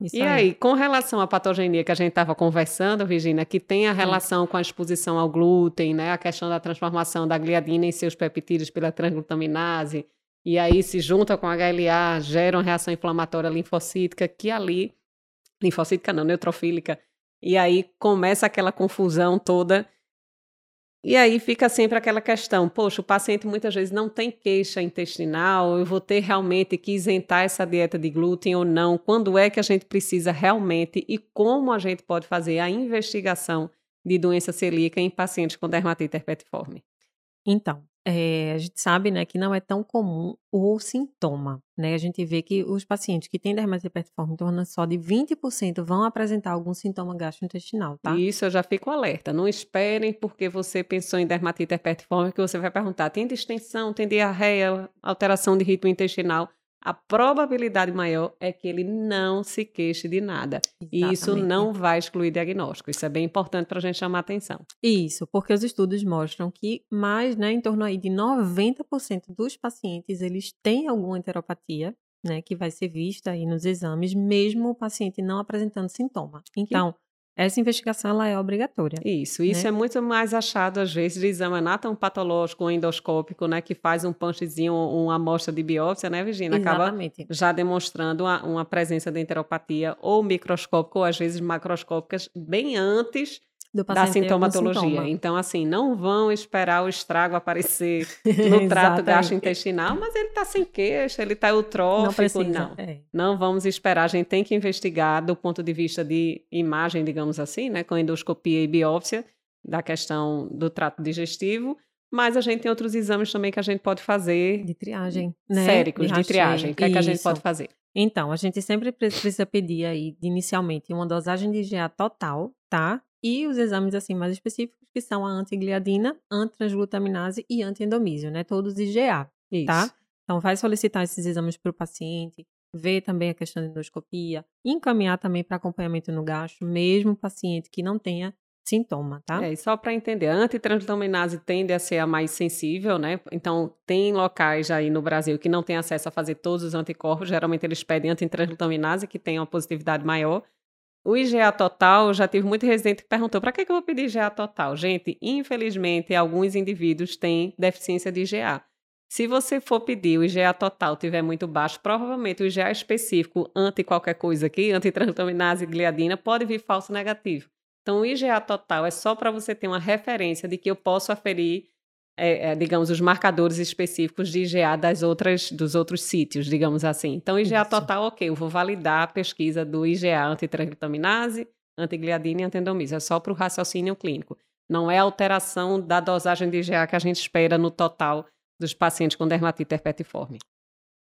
Isso E aí, com relação à patogenia que a gente estava conversando, Virginia, que tem a relação com a exposição ao glúten, né? A questão da transformação da gliadina em seus peptídeos pela transglutaminase, e aí se junta com a HLA, gera uma reação inflamatória linfocítica, que ali, linfocítica não, neutrofílica, e aí começa aquela confusão toda. E aí fica sempre aquela questão, poxa, o paciente muitas vezes não tem queixa intestinal, eu vou ter realmente que isentar essa dieta de glúten ou não? Quando é que a gente precisa realmente e como a gente pode fazer a investigação de doença celíaca em pacientes com dermatite herpetiforme? Então, é, a gente sabe, né, que não é tão comum o sintoma, né? A gente vê que os pacientes que têm dermatite herpetiforme em torno só de 20% vão apresentar algum sintoma gastrointestinal, tá? Isso eu já fico alerta. Não esperem porque você pensou em dermatite herpetiforme que você vai perguntar: tem distensão, tem diarreia, alteração de ritmo intestinal? A probabilidade maior é que ele não se queixe de nada. Exatamente. E isso não vai excluir diagnóstico. Isso é bem importante para a gente chamar atenção. Isso, porque os estudos mostram que mais, né, em torno aí de 90% dos pacientes, eles têm alguma enteropatia, né, que vai ser vista aí nos exames, mesmo o paciente não apresentando sintoma. Então, que essa investigação ela é obrigatória. Isso, isso né? é muito mais achado às vezes de exame patológico ou endoscópico, né, que faz um punchzinho, uma amostra de biópsia, né, Virginia? Acaba já demonstrando uma, uma presença de enteropatia ou microscópica ou às vezes macroscópicas bem antes da sintomatologia. Sintoma. Então, assim, não vão esperar o estrago aparecer no trato gastrointestinal, mas ele está sem queixa, ele está eutrófico. Não precisa. Não. É. não vamos esperar. A gente tem que investigar do ponto de vista de imagem, digamos assim, né, com endoscopia e biópsia, da questão do trato digestivo. Mas a gente tem outros exames também que a gente pode fazer. De triagem, né? Séricos, de, de triagem. O que, é que a gente pode fazer? Então, a gente sempre precisa pedir aí, inicialmente, uma dosagem de IgA total, tá? E os exames assim mais específicos, que são a antigliadina, antitransglutaminase e antiendomísio, né? Todos IgA, tá? Isso. tá? Então, vai solicitar esses exames para o paciente, ver também a questão da endoscopia, encaminhar também para acompanhamento no gasto, mesmo paciente que não tenha sintoma, tá? É, e só para entender, a antitransglutaminase tende a ser a mais sensível, né? Então, tem locais aí no Brasil que não têm acesso a fazer todos os anticorpos, geralmente eles pedem antitransglutaminase, que tem uma positividade maior, o IGA total, já tive muito residente que perguntou: para que, que eu vou pedir IGA total? Gente, infelizmente, alguns indivíduos têm deficiência de IGA. Se você for pedir o IGA total tiver muito baixo, provavelmente o IGA específico anti qualquer coisa aqui, antitransglutaminase e gliadina, pode vir falso negativo. Então, o IGA total é só para você ter uma referência de que eu posso aferir é, é, digamos, os marcadores específicos de IgA das outras, dos outros sítios, digamos assim. Então, IgA Isso. total, ok, eu vou validar a pesquisa do IgA antitransglutaminase, antigliadina e antendomísio. É só para o raciocínio clínico. Não é alteração da dosagem de IgA que a gente espera no total dos pacientes com dermatite herpetiforme.